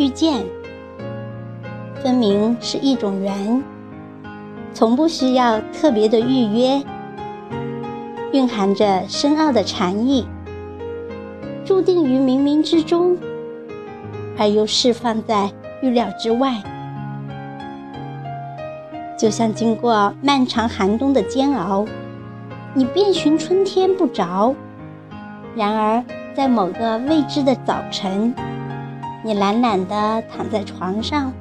遇见，分明是一种缘，从不需要特别的预约，蕴含着深奥的禅意，注定于冥冥之中，而又释放在预料之外。就像经过漫长寒冬的煎熬，你遍寻春天不着，然而在某个未知的早晨。你懒懒地躺在床上，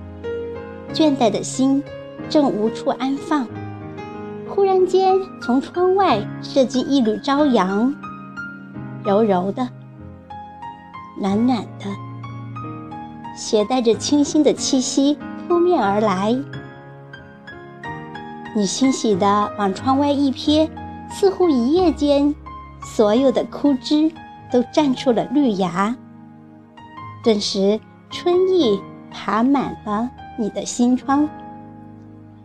倦怠的心正无处安放。忽然间，从窗外射进一缕朝阳，柔柔的、暖暖的，携带着清新的气息扑面而来。你欣喜地往窗外一瞥，似乎一夜间，所有的枯枝都绽出了绿芽。顿时，春意爬满了你的心窗。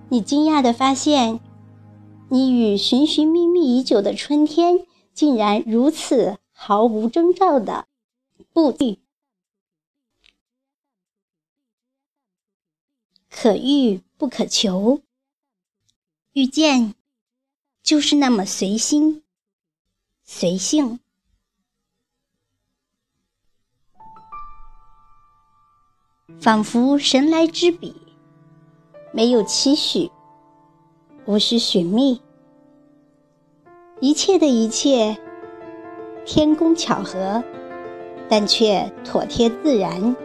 你惊讶地发现，你与寻寻觅觅已久的春天，竟然如此毫无征兆的不遇。可遇不可求，遇见就是那么随心随性。仿佛神来之笔，没有期许，无需寻觅，一切的一切，天公巧合，但却妥帖自然，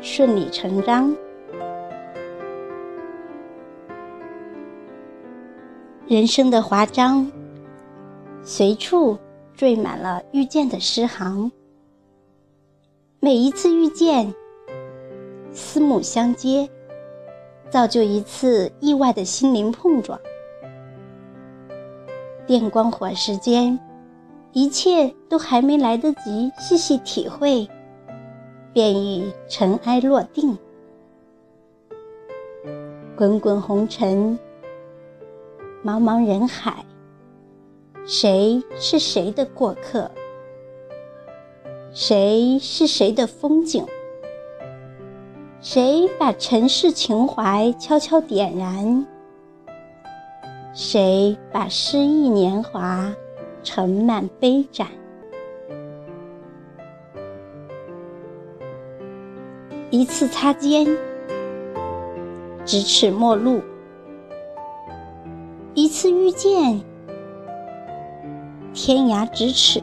顺理成章。人生的华章，随处缀满了遇见的诗行，每一次遇见。四目相接，造就一次意外的心灵碰撞。电光火石间，一切都还没来得及细细体会，便已尘埃落定。滚滚红尘，茫茫人海，谁是谁的过客？谁是谁的风景？谁把尘世情怀悄悄点燃？谁把诗意年华盛满杯盏？一次擦肩，咫尺陌路；一次遇见，天涯咫尺；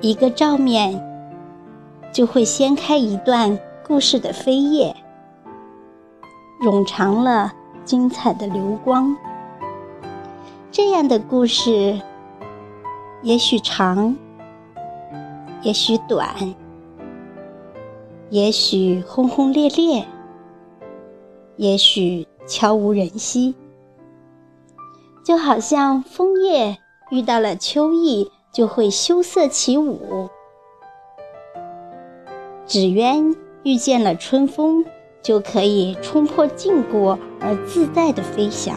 一个照面。就会掀开一段故事的扉页，冗长了精彩的流光。这样的故事，也许长，也许短，也许轰轰烈烈，也许悄无人息。就好像枫叶遇到了秋意，就会羞涩起舞。纸鸢遇见了春风，就可以冲破禁锢而自在的飞翔。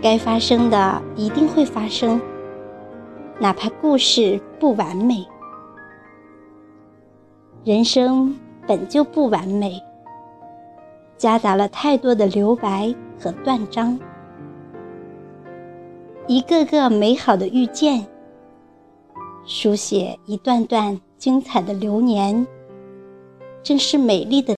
该发生的一定会发生，哪怕故事不完美。人生本就不完美，夹杂了太多的留白和断章。一个个美好的遇见，书写一段段。精彩的流年，真是美丽的